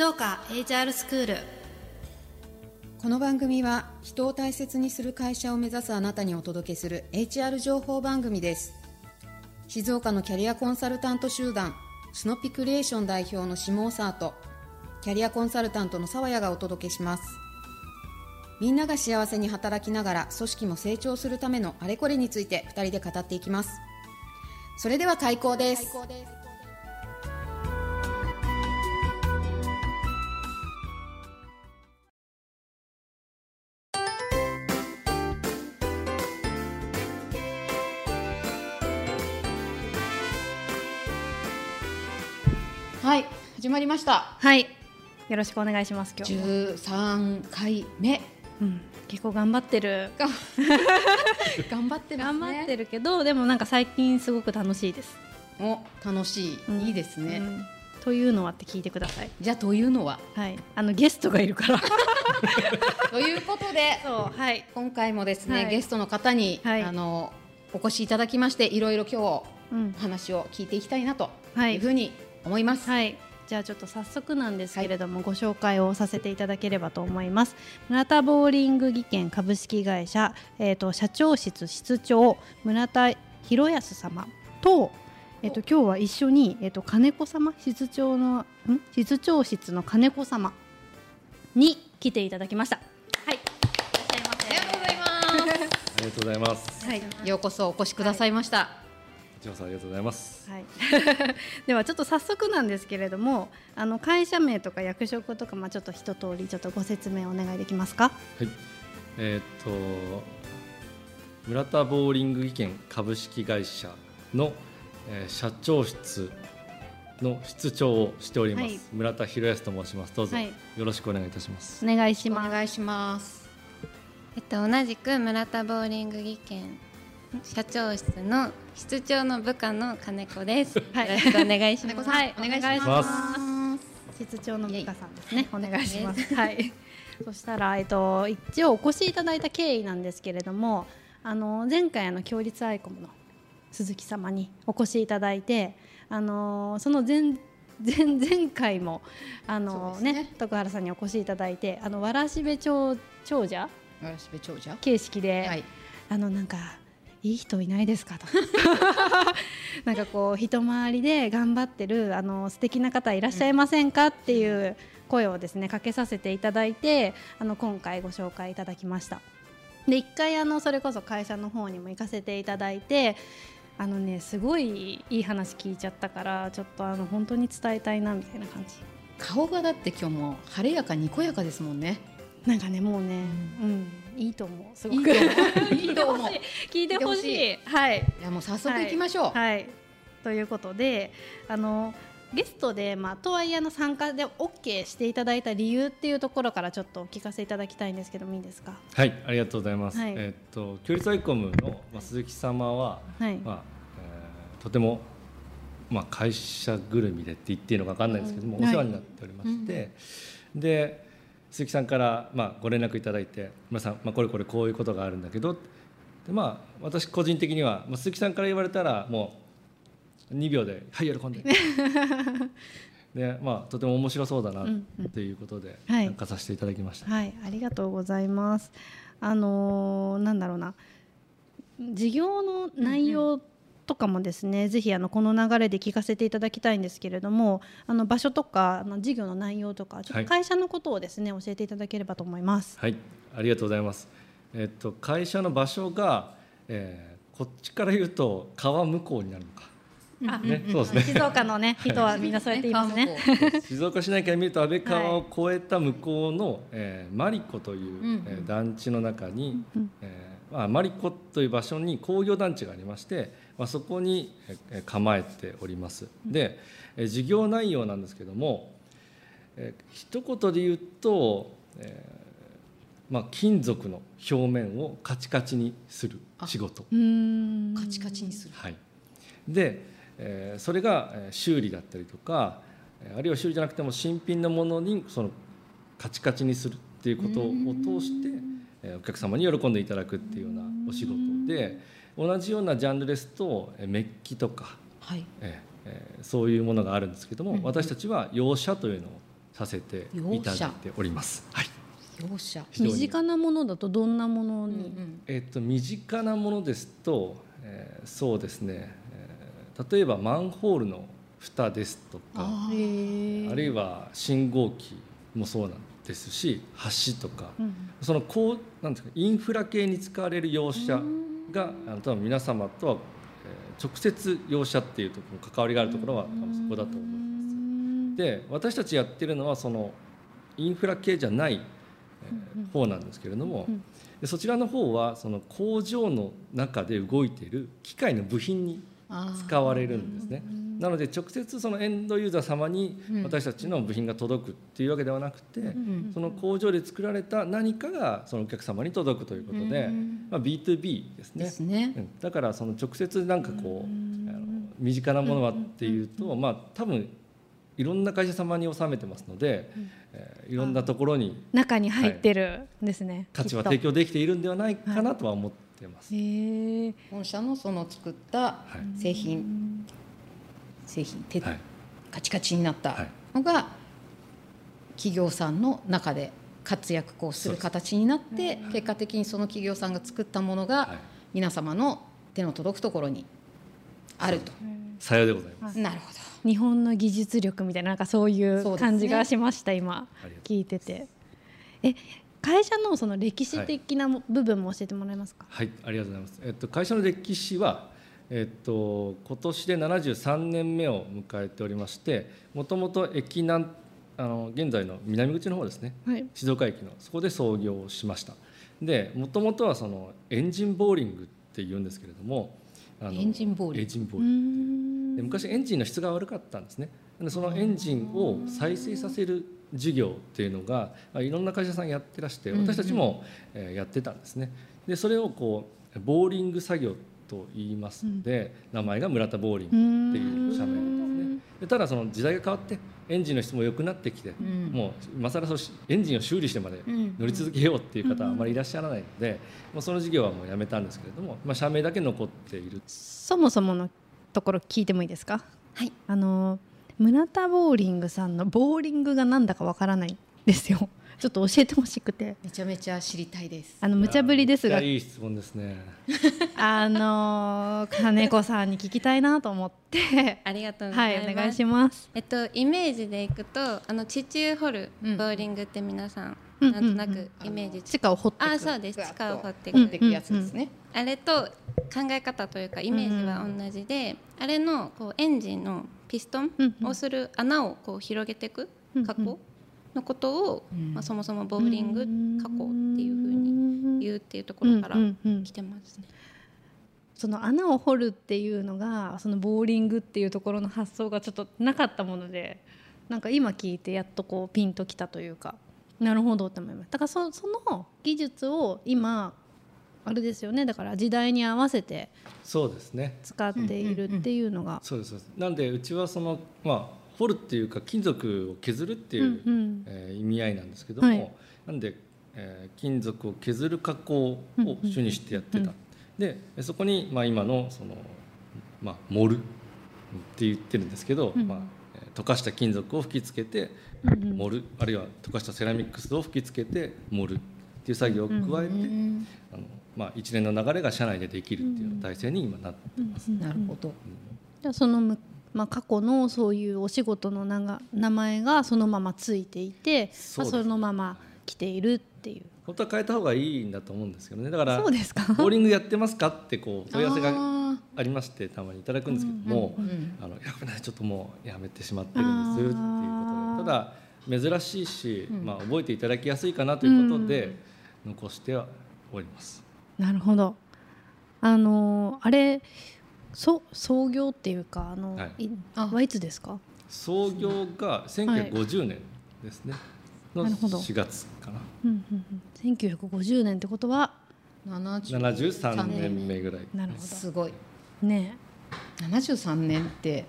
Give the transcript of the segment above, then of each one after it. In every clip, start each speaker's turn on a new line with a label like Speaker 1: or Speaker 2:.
Speaker 1: 静岡 HR スクール
Speaker 2: この番組は人を大切にする会社を目指すあなたにお届けする HR 情報番組です。静岡のキャリアコンサルタント集団スノピクリエーション代表の下尾沢とキャリアコンサルタントの沢谷がお届けします。みんなが幸せに働きながら組織も成長するためのあれこれについて2人で語っていきます。それでは開講ですまりました。
Speaker 1: はい。よろしくお願いします今日も、
Speaker 2: 13回目。
Speaker 1: うん、結構頑張ってる。
Speaker 2: が 頑張ってますね。
Speaker 1: 頑張ってるけどでもなんか最近すごく楽しいです、
Speaker 2: お楽しい、
Speaker 1: うん。
Speaker 2: いいですね、
Speaker 1: うん。というのはって聞いてください。
Speaker 2: じゃあというのは？
Speaker 1: はい。あのゲストがいるから。
Speaker 2: ということで
Speaker 1: そうはい。
Speaker 2: 今回もですね、
Speaker 1: はい。
Speaker 2: ゲストの方に、
Speaker 1: はい。
Speaker 2: あのお越しいただきましていろいろ今
Speaker 1: うん。
Speaker 2: 話を聞いていきたいなと
Speaker 1: はい。
Speaker 2: いうふうに思います。
Speaker 1: はいじゃあちょっと早速なんですけれども、ご紹介をさせていただければと思います。村田ボーリング技研株式会社、えー、と社長室室長村田博康様と,、えー、と今日は一緒に、えー、と金子様室長のん？室長室の金子様に来ていただきました。はい。いらっしゃいませ。
Speaker 2: ありがとうございます。
Speaker 3: ありがとうございます。
Speaker 1: はい。
Speaker 2: ようこそお越しくださいました。
Speaker 3: こちらこそありがとうございます。
Speaker 1: はい、ではちょっと早速なんですけれどもあの会社名とか役職とか、まあ、ちょっと一通りちょっとご説明お願いできますか？
Speaker 3: はい。えーっと村田ボーリング技研株式会社の、えー社長室の室長をしております、
Speaker 1: はい
Speaker 3: 村田博康と申します。どうぞ、
Speaker 1: はい
Speaker 3: よろしくお願いいたします。
Speaker 1: お願いし
Speaker 2: お
Speaker 1: ます
Speaker 2: 願いします。
Speaker 4: えっと、同じく村田ボーリング技研社長室の室長の部下の金子です。
Speaker 1: はい
Speaker 4: よろしくお願いします。
Speaker 1: はい
Speaker 2: お願いしま。
Speaker 3: ます
Speaker 1: 室長の部下さんですねお願いしますはいそしたら、えっと、一応お越しいただいた経緯なんですけれどもあの前回あの強立アイコムの鈴木様にお越しいただいてあのその前前前回もあのね
Speaker 2: ね
Speaker 1: 徳原さんにお越しいただいてあのわらしべ長長者？
Speaker 2: わらしべ長者？
Speaker 1: 形式で、
Speaker 2: はい。
Speaker 1: あのなんかいい人いないですか？と。なんかこう人回りで頑張ってるあの素敵な方いらっしゃいませんか？っていう声をですねかけさせていただいてあの今回ご紹介いただきました。で一回あのそれこそ会社の方にも行かせていただいてあのねすごいいい話聞いちゃったからちょっとあの本当に伝えたいなみたいな感じ。
Speaker 2: 顔がだって今日も晴れやかにこやかですもんね。
Speaker 1: なんかねもうね、うん、いいと思う。すごく。
Speaker 2: いいと思う。
Speaker 1: 聞いてほしい。はい
Speaker 2: い。やもう早速行きましょう。
Speaker 1: はい、ということであのゲストで、まあ、とはいえあの参加で OK していただいた理由っていうところからちょっとお聞かせいただきたいんですけどもいいですか？
Speaker 3: はい、ありがとうございます。
Speaker 1: はい。
Speaker 3: えーっと強立アイコムの、まあ、鈴木様は、
Speaker 1: はい、
Speaker 3: まあえーとても、まあ、会社ぐるみでって言っていいのか分かんないですけども、
Speaker 1: うん。
Speaker 3: お世話になっておりまして、で鈴木さんから、まあ、ご連絡いただいて「皆さん、まあ、これこれこういうことがあるんだけど」でまあ私個人的には、まあ、鈴木さんから言われたらもう2秒で「はい喜んで」でまあとても面白そうだなということで
Speaker 1: はい
Speaker 3: 参加させていただきました。
Speaker 1: はい、ありがとうございます。あのーなんだろうな事業の内容とかもですね、ぜひあのこの流れで聞かせていただきたいんですけれどもあの場所とかあの事業の内容とかちょっ
Speaker 3: はい
Speaker 1: と会社のことをですね、教えていただければと思います。
Speaker 3: はい、ありがとうございます。えっと会社の場所が、えーこっちから言うと川向こうになるのか。
Speaker 1: あ
Speaker 3: ね、そうですね。
Speaker 1: 静岡のね 人はみんなそうやって言いますね。
Speaker 3: 静岡市内から見ると安倍川を越えた向こうの、えーマリコという、
Speaker 2: うん
Speaker 3: えー団地の中に、
Speaker 1: うん
Speaker 3: えーまあ、マリコという場所に工業団地がありまして、まあ、そこにえー構えております。で、えー事業内容なんですけども、えー一言で言うと、えーまあ、金属の表面をカチカチにする仕事。
Speaker 2: カチカチにする。
Speaker 3: はい、で、えーそれがえー修理だったりとかえーあるいは修理じゃなくても新品のものにそのカチカチにするっていうことを通してえーお客様に喜んでいただくっていうようなお仕事で同じようなジャンルですとえーメッキとか、
Speaker 2: はい。
Speaker 3: えそういうものがあるんですけども、
Speaker 2: うん
Speaker 3: 私たちは洋車というのをさせていただいております。はい、
Speaker 2: 業者
Speaker 3: 非常に。
Speaker 1: 身近なものだとどんなものに、
Speaker 3: えっと身近なものですと、えーそうですね、えー例えばマンホールの蓋ですとかあるいは信号機もそうなんですし橋とか、
Speaker 1: うん。
Speaker 3: そのこうなんですかインフラ系に使われる用車があの多分皆様とは、えー直接用車っていうところ関わりがあるところは多分そこだと思います。で私たちやってるのはそのインフラ系じゃない、えー方なんですけれども、
Speaker 1: う
Speaker 3: そちらの方はその工場の中で動いている機械の部品に使われるんですね。なので直接そのエンドユーザー様に
Speaker 2: うん。
Speaker 3: 私たちの部品が届くっていうわけではなくて、
Speaker 2: ん。
Speaker 3: その工場で作られた何かがそのお客様に届くということで、まあ、B2B ですね。
Speaker 2: ですね。
Speaker 3: うん。だからその直接なんかこうあの身近なものはっていうと、まあ多分いろんな会社様に納めてますので、えーいろんなところに
Speaker 1: 中に入ってるんですね、
Speaker 3: 価値は提供できているんではないかなとは思ってます。
Speaker 1: へえ
Speaker 2: 本社のその作った
Speaker 3: はい。
Speaker 2: 製品製品手
Speaker 3: はい。
Speaker 2: カチカチになった
Speaker 3: はい。
Speaker 2: のが企業さんの中で活躍こうする形になって結果的にその企業さんが作ったもの
Speaker 3: は
Speaker 2: が
Speaker 3: い。
Speaker 2: 皆様の手の届くところにあると。
Speaker 3: さようでございます。
Speaker 2: なるほ
Speaker 1: 日本の技術力みたいななんかそういう感じがしました、今。
Speaker 3: ありがとう
Speaker 1: 聞いてて。え会社のその歴史的なも部分も教えてもらえますか、
Speaker 3: はい、ありがとうございます。えっと会社の歴史はえっと今年で73年目を迎えておりまして、もともと駅南あの現在の南口の方ですね。
Speaker 1: はい。
Speaker 3: 静岡駅のそこで創業しました。で、もともとはそのエンジンボーリングって言うんですけれども、あの
Speaker 2: エンジンボーリング。
Speaker 3: エンジンボー
Speaker 1: うー
Speaker 3: リング
Speaker 1: ん。
Speaker 3: で昔エンジンの質が悪かったんですね。でそのエンジンを再生させる事業っていうのがまあいろんな会社さんやってらして私たちもえーやってたんですね。でそれをこうボーリング作業と言いますので、名前が村田ボーリングっていう社名ですね。でただその時代が変わってエンジンの質も良くなってきて、
Speaker 2: ん。
Speaker 3: もう今更そうしエンジンを修理してまで
Speaker 2: ん。
Speaker 3: 乗り続けようっていう方はあまりいらっしゃらないので、もうその事業はもうやめたんですけれども、まあ、社名だけ残っている。
Speaker 1: そもそものところ聞いてもいいですか？
Speaker 4: はい。
Speaker 1: あの村田ボーリングさんのボーリングがなんだかわからないんですよちょっと教えてほしくて。
Speaker 2: めちゃめちゃ知りたいです。
Speaker 1: あの無茶ぶりですが。
Speaker 3: いい質問ですね。
Speaker 1: あの金子さんに聞きたいなと思って。
Speaker 4: ありがとうござ
Speaker 1: はいい
Speaker 4: ます。
Speaker 1: お願いします。
Speaker 4: えっとイメージでいくとあの地中掘る
Speaker 2: うん。
Speaker 4: ボーリングって皆さん、
Speaker 1: うん
Speaker 4: なんとなくイメージ。つ
Speaker 1: 地下を掘ってく。
Speaker 4: あそうです。地下を掘っていく、
Speaker 2: 掘っていくやつですね。
Speaker 4: あれと考え方というかイメージは同じで、あれのこうエンジンのピストン
Speaker 1: うんうん。
Speaker 4: をする穴をこう広げていく
Speaker 1: うんうん。
Speaker 4: 加工のことを、
Speaker 2: うん。
Speaker 4: まあ、そもそもボーリング加工っていうふうに言うっていうところから
Speaker 1: うんうんうん。
Speaker 4: 来てますね。
Speaker 1: その穴を掘るっていうのがそのボーリングっていうところの発想がちょっとなかったものでなんか今聞いてやっとこうピンときたというかなるほどって思います。だからそその技術を今あれですよねだから時代に合わせて
Speaker 3: そうですね。
Speaker 1: 使っているっていうのが。
Speaker 3: そうですそうです。なんでうちはそのまあ掘るっていうか金属を削るっていう、
Speaker 1: うんうん。
Speaker 3: えー意味合いなんですけども、
Speaker 1: はい。
Speaker 3: なんで、えー金属を削る加工を主にしてやってた、
Speaker 1: うんうん
Speaker 3: でそこに、まあ、今のその、まあ、モルって言ってるんですけど、
Speaker 1: うん。
Speaker 3: まあ、えー溶かした金属を吹きつけて
Speaker 1: うんうん。
Speaker 3: 盛る。あるいは溶かしたセラミックスを吹きつけて盛る。っていう作業を加えて、
Speaker 2: うん
Speaker 3: あのまあ、一連の流れが社内でできるっていう体制に今なってます。
Speaker 2: なるほど。
Speaker 1: じゃあそのむ、まあ、過去のそういうお仕事の名が名前がそのままついていてまあ、そのまま来ているっていう。
Speaker 3: 本当は変えた方がいいんだと思うんですけどね。だから
Speaker 1: そうですか？
Speaker 3: ボーリングやってますかってこう問い合わせが
Speaker 2: あ
Speaker 3: ありましてたまにいただくんですけども、
Speaker 2: ーうん
Speaker 3: あのやっぱりちょっともうやめてしまってるんですっていうことで。ただ珍しいし、
Speaker 2: うん。
Speaker 3: まあ、覚えていただきやすいかなということで残してはおります。
Speaker 1: なるほど。あのーあれそ創業っていうかあの、
Speaker 3: はい。
Speaker 1: い
Speaker 2: あ。
Speaker 1: はいつですか？
Speaker 3: 創業が1950年ですね、の
Speaker 1: なるほど。
Speaker 3: 4月かな。
Speaker 1: うんうんうん、1950年ってことは
Speaker 3: 73年。目ぐらい。
Speaker 1: なるほ
Speaker 2: すごい。
Speaker 1: どね
Speaker 2: 73年って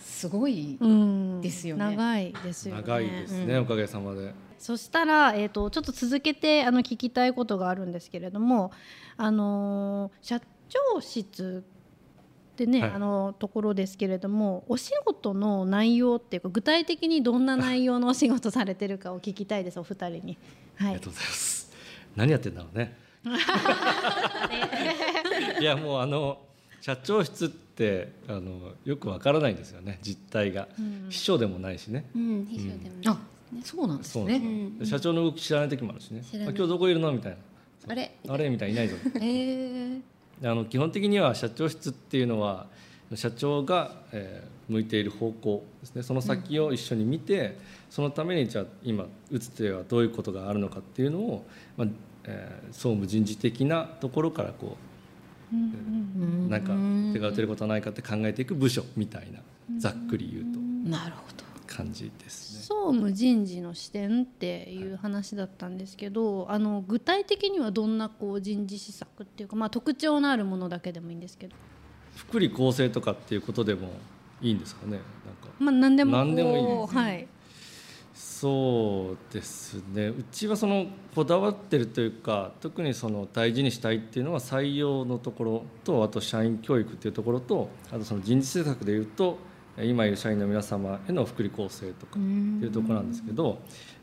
Speaker 2: すごい。
Speaker 1: うん。
Speaker 2: ですよね。
Speaker 1: 長いですよね。
Speaker 3: 長いですね、
Speaker 2: うん。
Speaker 3: おかげさまで。
Speaker 1: そしたら、えー、とちょっと続けてあの聞きたいことがあるんですけれども、あのー社長室でね、
Speaker 3: はい。
Speaker 1: あのところですけれどもお仕事の内容っていうか具体的にどんな内容のお仕事されてるかを聞きたいですお二人に。はい。
Speaker 3: ありがとうございます。何やってんだろうね。いやもうあの社長室ってあのよくわからないんですよね実態が、
Speaker 1: うん。
Speaker 3: 秘書でもないしね。
Speaker 4: うん、秘書でも
Speaker 2: あそうなんです
Speaker 3: そうなんです。
Speaker 2: ね
Speaker 3: よ
Speaker 4: うん。
Speaker 3: 社長の動き知らない時もあるしね。あ今日どこいるの？みたいな。
Speaker 4: あれ？
Speaker 3: あれ？みたいな。いないぞ。
Speaker 2: えー
Speaker 3: あの基本的には社長室っていうのは社長が、えー向いている方向ですね。その先を一緒に見て、そのためにじゃあ今打つ手はどういうことがあるのかっていうのを、まあえー総務人事的なところからこ
Speaker 1: うんうん
Speaker 3: うなんか手が打てることはないかって考えていく部署みたいな。ざっくり言うと。
Speaker 2: なるほど
Speaker 3: 感じですね。
Speaker 1: 総務人事の視点っていう話だったんですけど、あの具体的にはどんなこう人事施策っていうか、まあ、特徴のあるものだけでもいいんですけど、
Speaker 3: 福利厚生とかっていうことでもいいんですかねなんか。
Speaker 1: まあ、何でも
Speaker 3: 何でもいいですね。
Speaker 1: はい、
Speaker 3: そうですね。うちはそのこだわってるというか特にその大事にしたいっていうのは採用のところとあと社員教育っていうところとあとその人事政策でいうと今いる社員の皆様への福利厚生とかっていうところなんですけど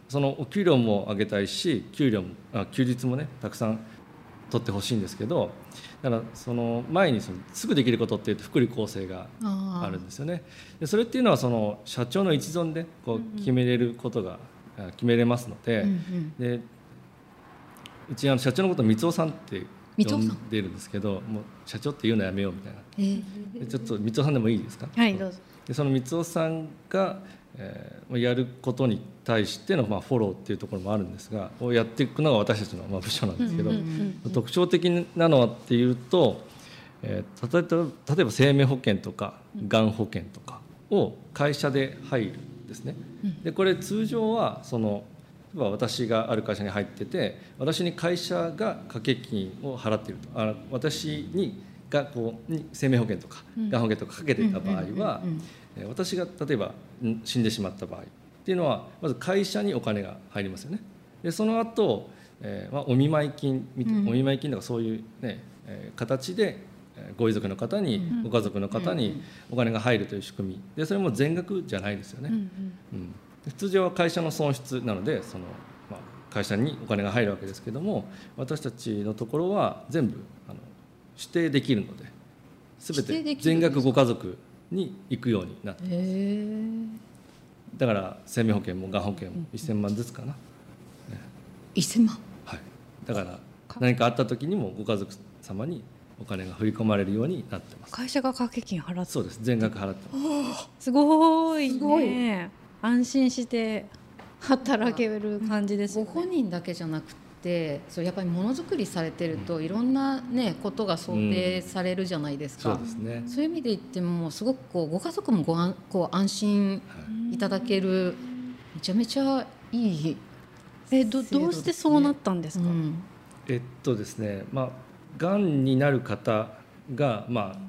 Speaker 3: そのお給料も上げたいし給料もあ休日もねたくさん取ってほしいんですけどだからその前にそのすぐできることっていうと福利厚生が
Speaker 2: あ
Speaker 3: るんですよね。でそれっていうのはその社長の一存でこう決めれることが、あ決めれますので,、
Speaker 2: うんうん。
Speaker 3: でうちあの社長のことを三尾さんって呼
Speaker 2: ん。
Speaker 3: んでるんですけどもう社長って言うのやめようみたいな。
Speaker 2: えー。
Speaker 3: でちょっと三尾さんでもいいですか？
Speaker 1: はい、どうぞ。
Speaker 3: でその三尾さんが、えーやることに対しての、まあ、フォローっていうところもあるんですがをやっていくのが私たちの、まあ、部署なんですけど、特徴的なのはっていうと、えー例えば例えば生命保険とかがん保険とかを会社で入るんですね。でこれ通常はその例えば私がある会社に入ってて私に会社が掛け金を払っていると。あ私にがこうに生命保険とかがん保険とかかけてた場合は私が例えばん死んでしまった場合っていうのはまず会社にお金が入りますよね。でその後、えーまあ、お見舞い金みたいな、
Speaker 2: うん。
Speaker 3: お見舞い金とかそういう、ねえー形でえーご遺族の方に、
Speaker 1: うん。
Speaker 3: ご家族の方にお金が入るという仕組み。でそれも全額じゃないですよね。
Speaker 1: うん
Speaker 3: 通常は会社の損失なのでその、まあ、会社にお金が入るわけですけども私たちのところは全部指定できるので全て全額ご家族に行くようになって
Speaker 2: へえ
Speaker 3: だから生命保険もがん保険も1000万ずつかな、
Speaker 2: 1000万？
Speaker 3: はい、だから何かあった時にもご家族様にお金が振り込まれるようになってます。
Speaker 1: 会社が掛け金払って。
Speaker 3: そうです。全額払ってます。
Speaker 1: すごいね。
Speaker 2: すごい。
Speaker 1: 安心して働ける感じですね。
Speaker 2: 本人だけじゃなくてそうやっぱりものづくりされてるといろんな、ね、ことが想定されるじゃないですか、
Speaker 3: そうですね、
Speaker 2: そういう意味で言ってもすごくこうご家族もご安こう安心
Speaker 3: はい
Speaker 2: いただけるめちゃめちゃいい、
Speaker 1: えどどうしてそうなったんですか？
Speaker 2: うん。
Speaker 3: えっとですねまあがんになる方がまあ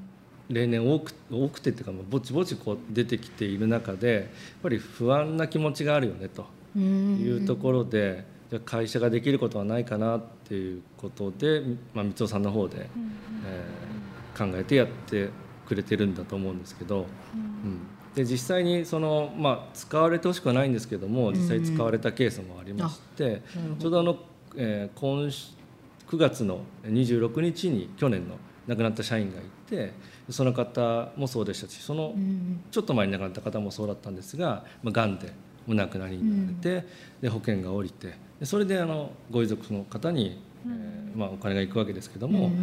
Speaker 3: 例年多く多くてっていうかまあぼちぼちこう出てきている中でやっぱり不安な気持ちがあるよねというところで、会社ができることはないかなっていうことで、まあ、三尾さんの方で、えー考えてやってくれてるんだと思うんですけど、うん。で実際にその、まあ、使われてほしくはないんですけども実際使われたケースもありまして、
Speaker 2: なるほど。
Speaker 3: ちょうどあの、えー今週9月の26日に去年の亡くなった社員がいてその方もそうでしたしその
Speaker 2: うん
Speaker 3: ちょっと前に亡くなった方もそうだったんですが、まあ、がんでお亡くなりになられて、で保険が下りてでそれであのご遺族の方に、えーまあ、お金が行くわけですけども、
Speaker 2: うん。
Speaker 3: えー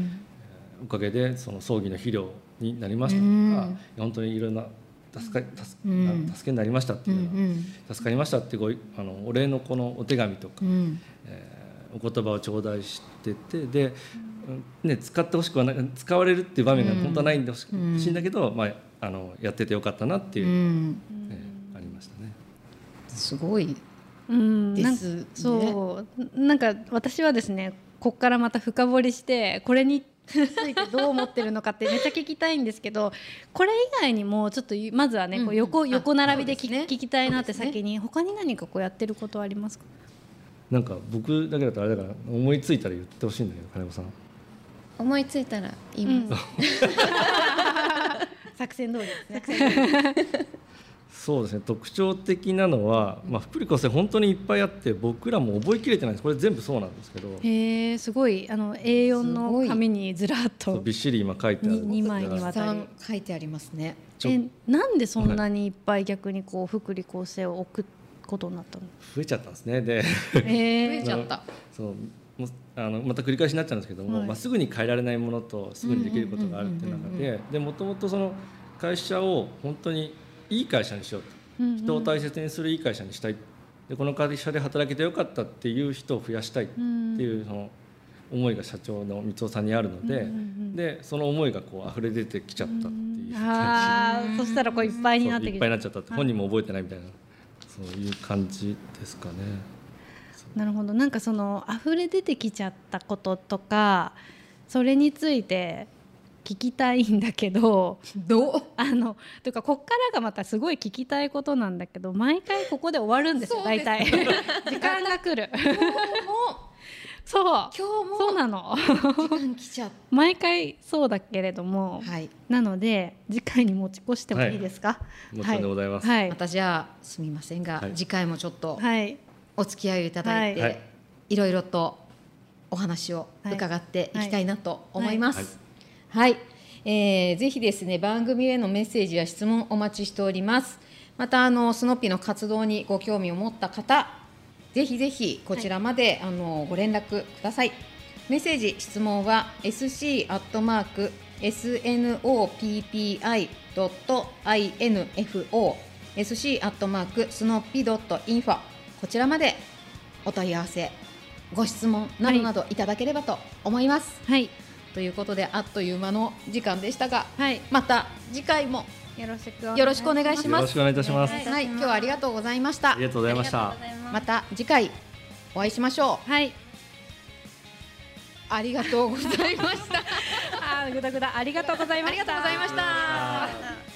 Speaker 3: おかげでその葬儀の肥料になりましたとか、
Speaker 2: うん。
Speaker 3: 本当にいろんな助か助
Speaker 2: うん。
Speaker 3: 助けになりましたって
Speaker 2: う
Speaker 3: いうのは、
Speaker 2: ん
Speaker 3: 助かりましたってごいあのお礼のこのお手紙とか、
Speaker 2: うん。
Speaker 3: えーお言葉を頂戴しててで、うんね、使ってほしくはない使われるっていう場面が本当はないんでほしいんだけど、まあ、あのやっててよかったなっていうう、
Speaker 2: ん。
Speaker 3: ねありましたね。
Speaker 2: すごいですね。
Speaker 1: そうなんか私はですねここからまた深掘りしてこれについてどう思ってるのかってめっちゃ聞きたいんですけどこれ以外にもちょっとまずはね、こう横
Speaker 2: うん。うん
Speaker 1: 横並びで聞
Speaker 2: ね。
Speaker 1: 聞きたいなって先に、他に何かこうやってることはありますか？
Speaker 3: なんか僕だけだとあれだから思いついたら言ってほしいんだけど金子さん。
Speaker 4: 思いついたら言います、
Speaker 1: 作戦通りですね。
Speaker 3: そうですね。特徴的なのは、まあ、福利厚生本当にいっぱいあって僕らも覚えきれてないです。これ全部そうなんですけど。
Speaker 1: へえすごい。あの A4 の紙にずらっと
Speaker 3: びっしり今書いてある。
Speaker 1: 2枚にわたり。
Speaker 2: 書いてあり。ますね
Speaker 1: えなんでそんなにいっぱい逆にこう福利厚生を置くことになったの？
Speaker 3: 増えちゃったんですね。で、
Speaker 2: えー、増えちゃった。
Speaker 3: そうあのまた繰り返しになっちゃうんですけども、はい、まあ、すぐに変えられないものとすぐにできることがあるっていう中ででもともとその会社を本当にいい会社にしようと、うんうん、人を大切にするいい会社にしたい。でこの会社で働けてよかったっていう人を増やしたいっていうその思いが社長の三尾さんにあるので、うんうんうん、でその思いがこう溢れ出てきちゃったっていう
Speaker 1: 感じ、そしたらこういっぱいになって
Speaker 3: いっぱいになっちゃった。って本人も覚えてないみたいなそういう感じですかね。
Speaker 1: なるほど。なんかその溢れ出てきちゃったこととかそれについて聞きたいんだけど
Speaker 2: どう？
Speaker 1: あのというかこっからがまたすごい聞きたいことなんだけど毎回ここで終わるんですよ大体。時間が来る。そう。今
Speaker 2: 日も？
Speaker 1: そうなの。
Speaker 2: 時間来ちゃ
Speaker 1: 毎回そうだけれども、はい、なので次回に持ち越してもいいですか、は
Speaker 3: い、もちろんでございます、
Speaker 2: はい、またじゃあすみませんが、はい、次回もちょっとお付き合いいただいて、はい、い。ろいろとお話を伺っていきたいなと思います。はい、えー、ぜひですね番組へのメッセージや質問お待ちしております。またあのスノッピーの活動にご興味を持った方ぜひぜひこちらまで、はい、あのご連絡ください。メッセージ質問は sc アットマーク snoppi.info sc アットマークスノッピドットインフォこちらまでお問い合わせご質問などなどいただければと思います。
Speaker 1: はい
Speaker 2: ということであっという間の時間でしたが、
Speaker 1: はい、
Speaker 2: また次回も
Speaker 1: よろしく
Speaker 2: よろしくお願いします。よろ
Speaker 3: しくお願いいたします。
Speaker 2: はい、今日はありがとうございました。
Speaker 3: ありがとうございました。
Speaker 2: また次回お会いしましょ
Speaker 1: う。はい。
Speaker 2: ありがとうございました。
Speaker 1: あ、ぐだぐだありがとうございました。
Speaker 2: ありがとうございました。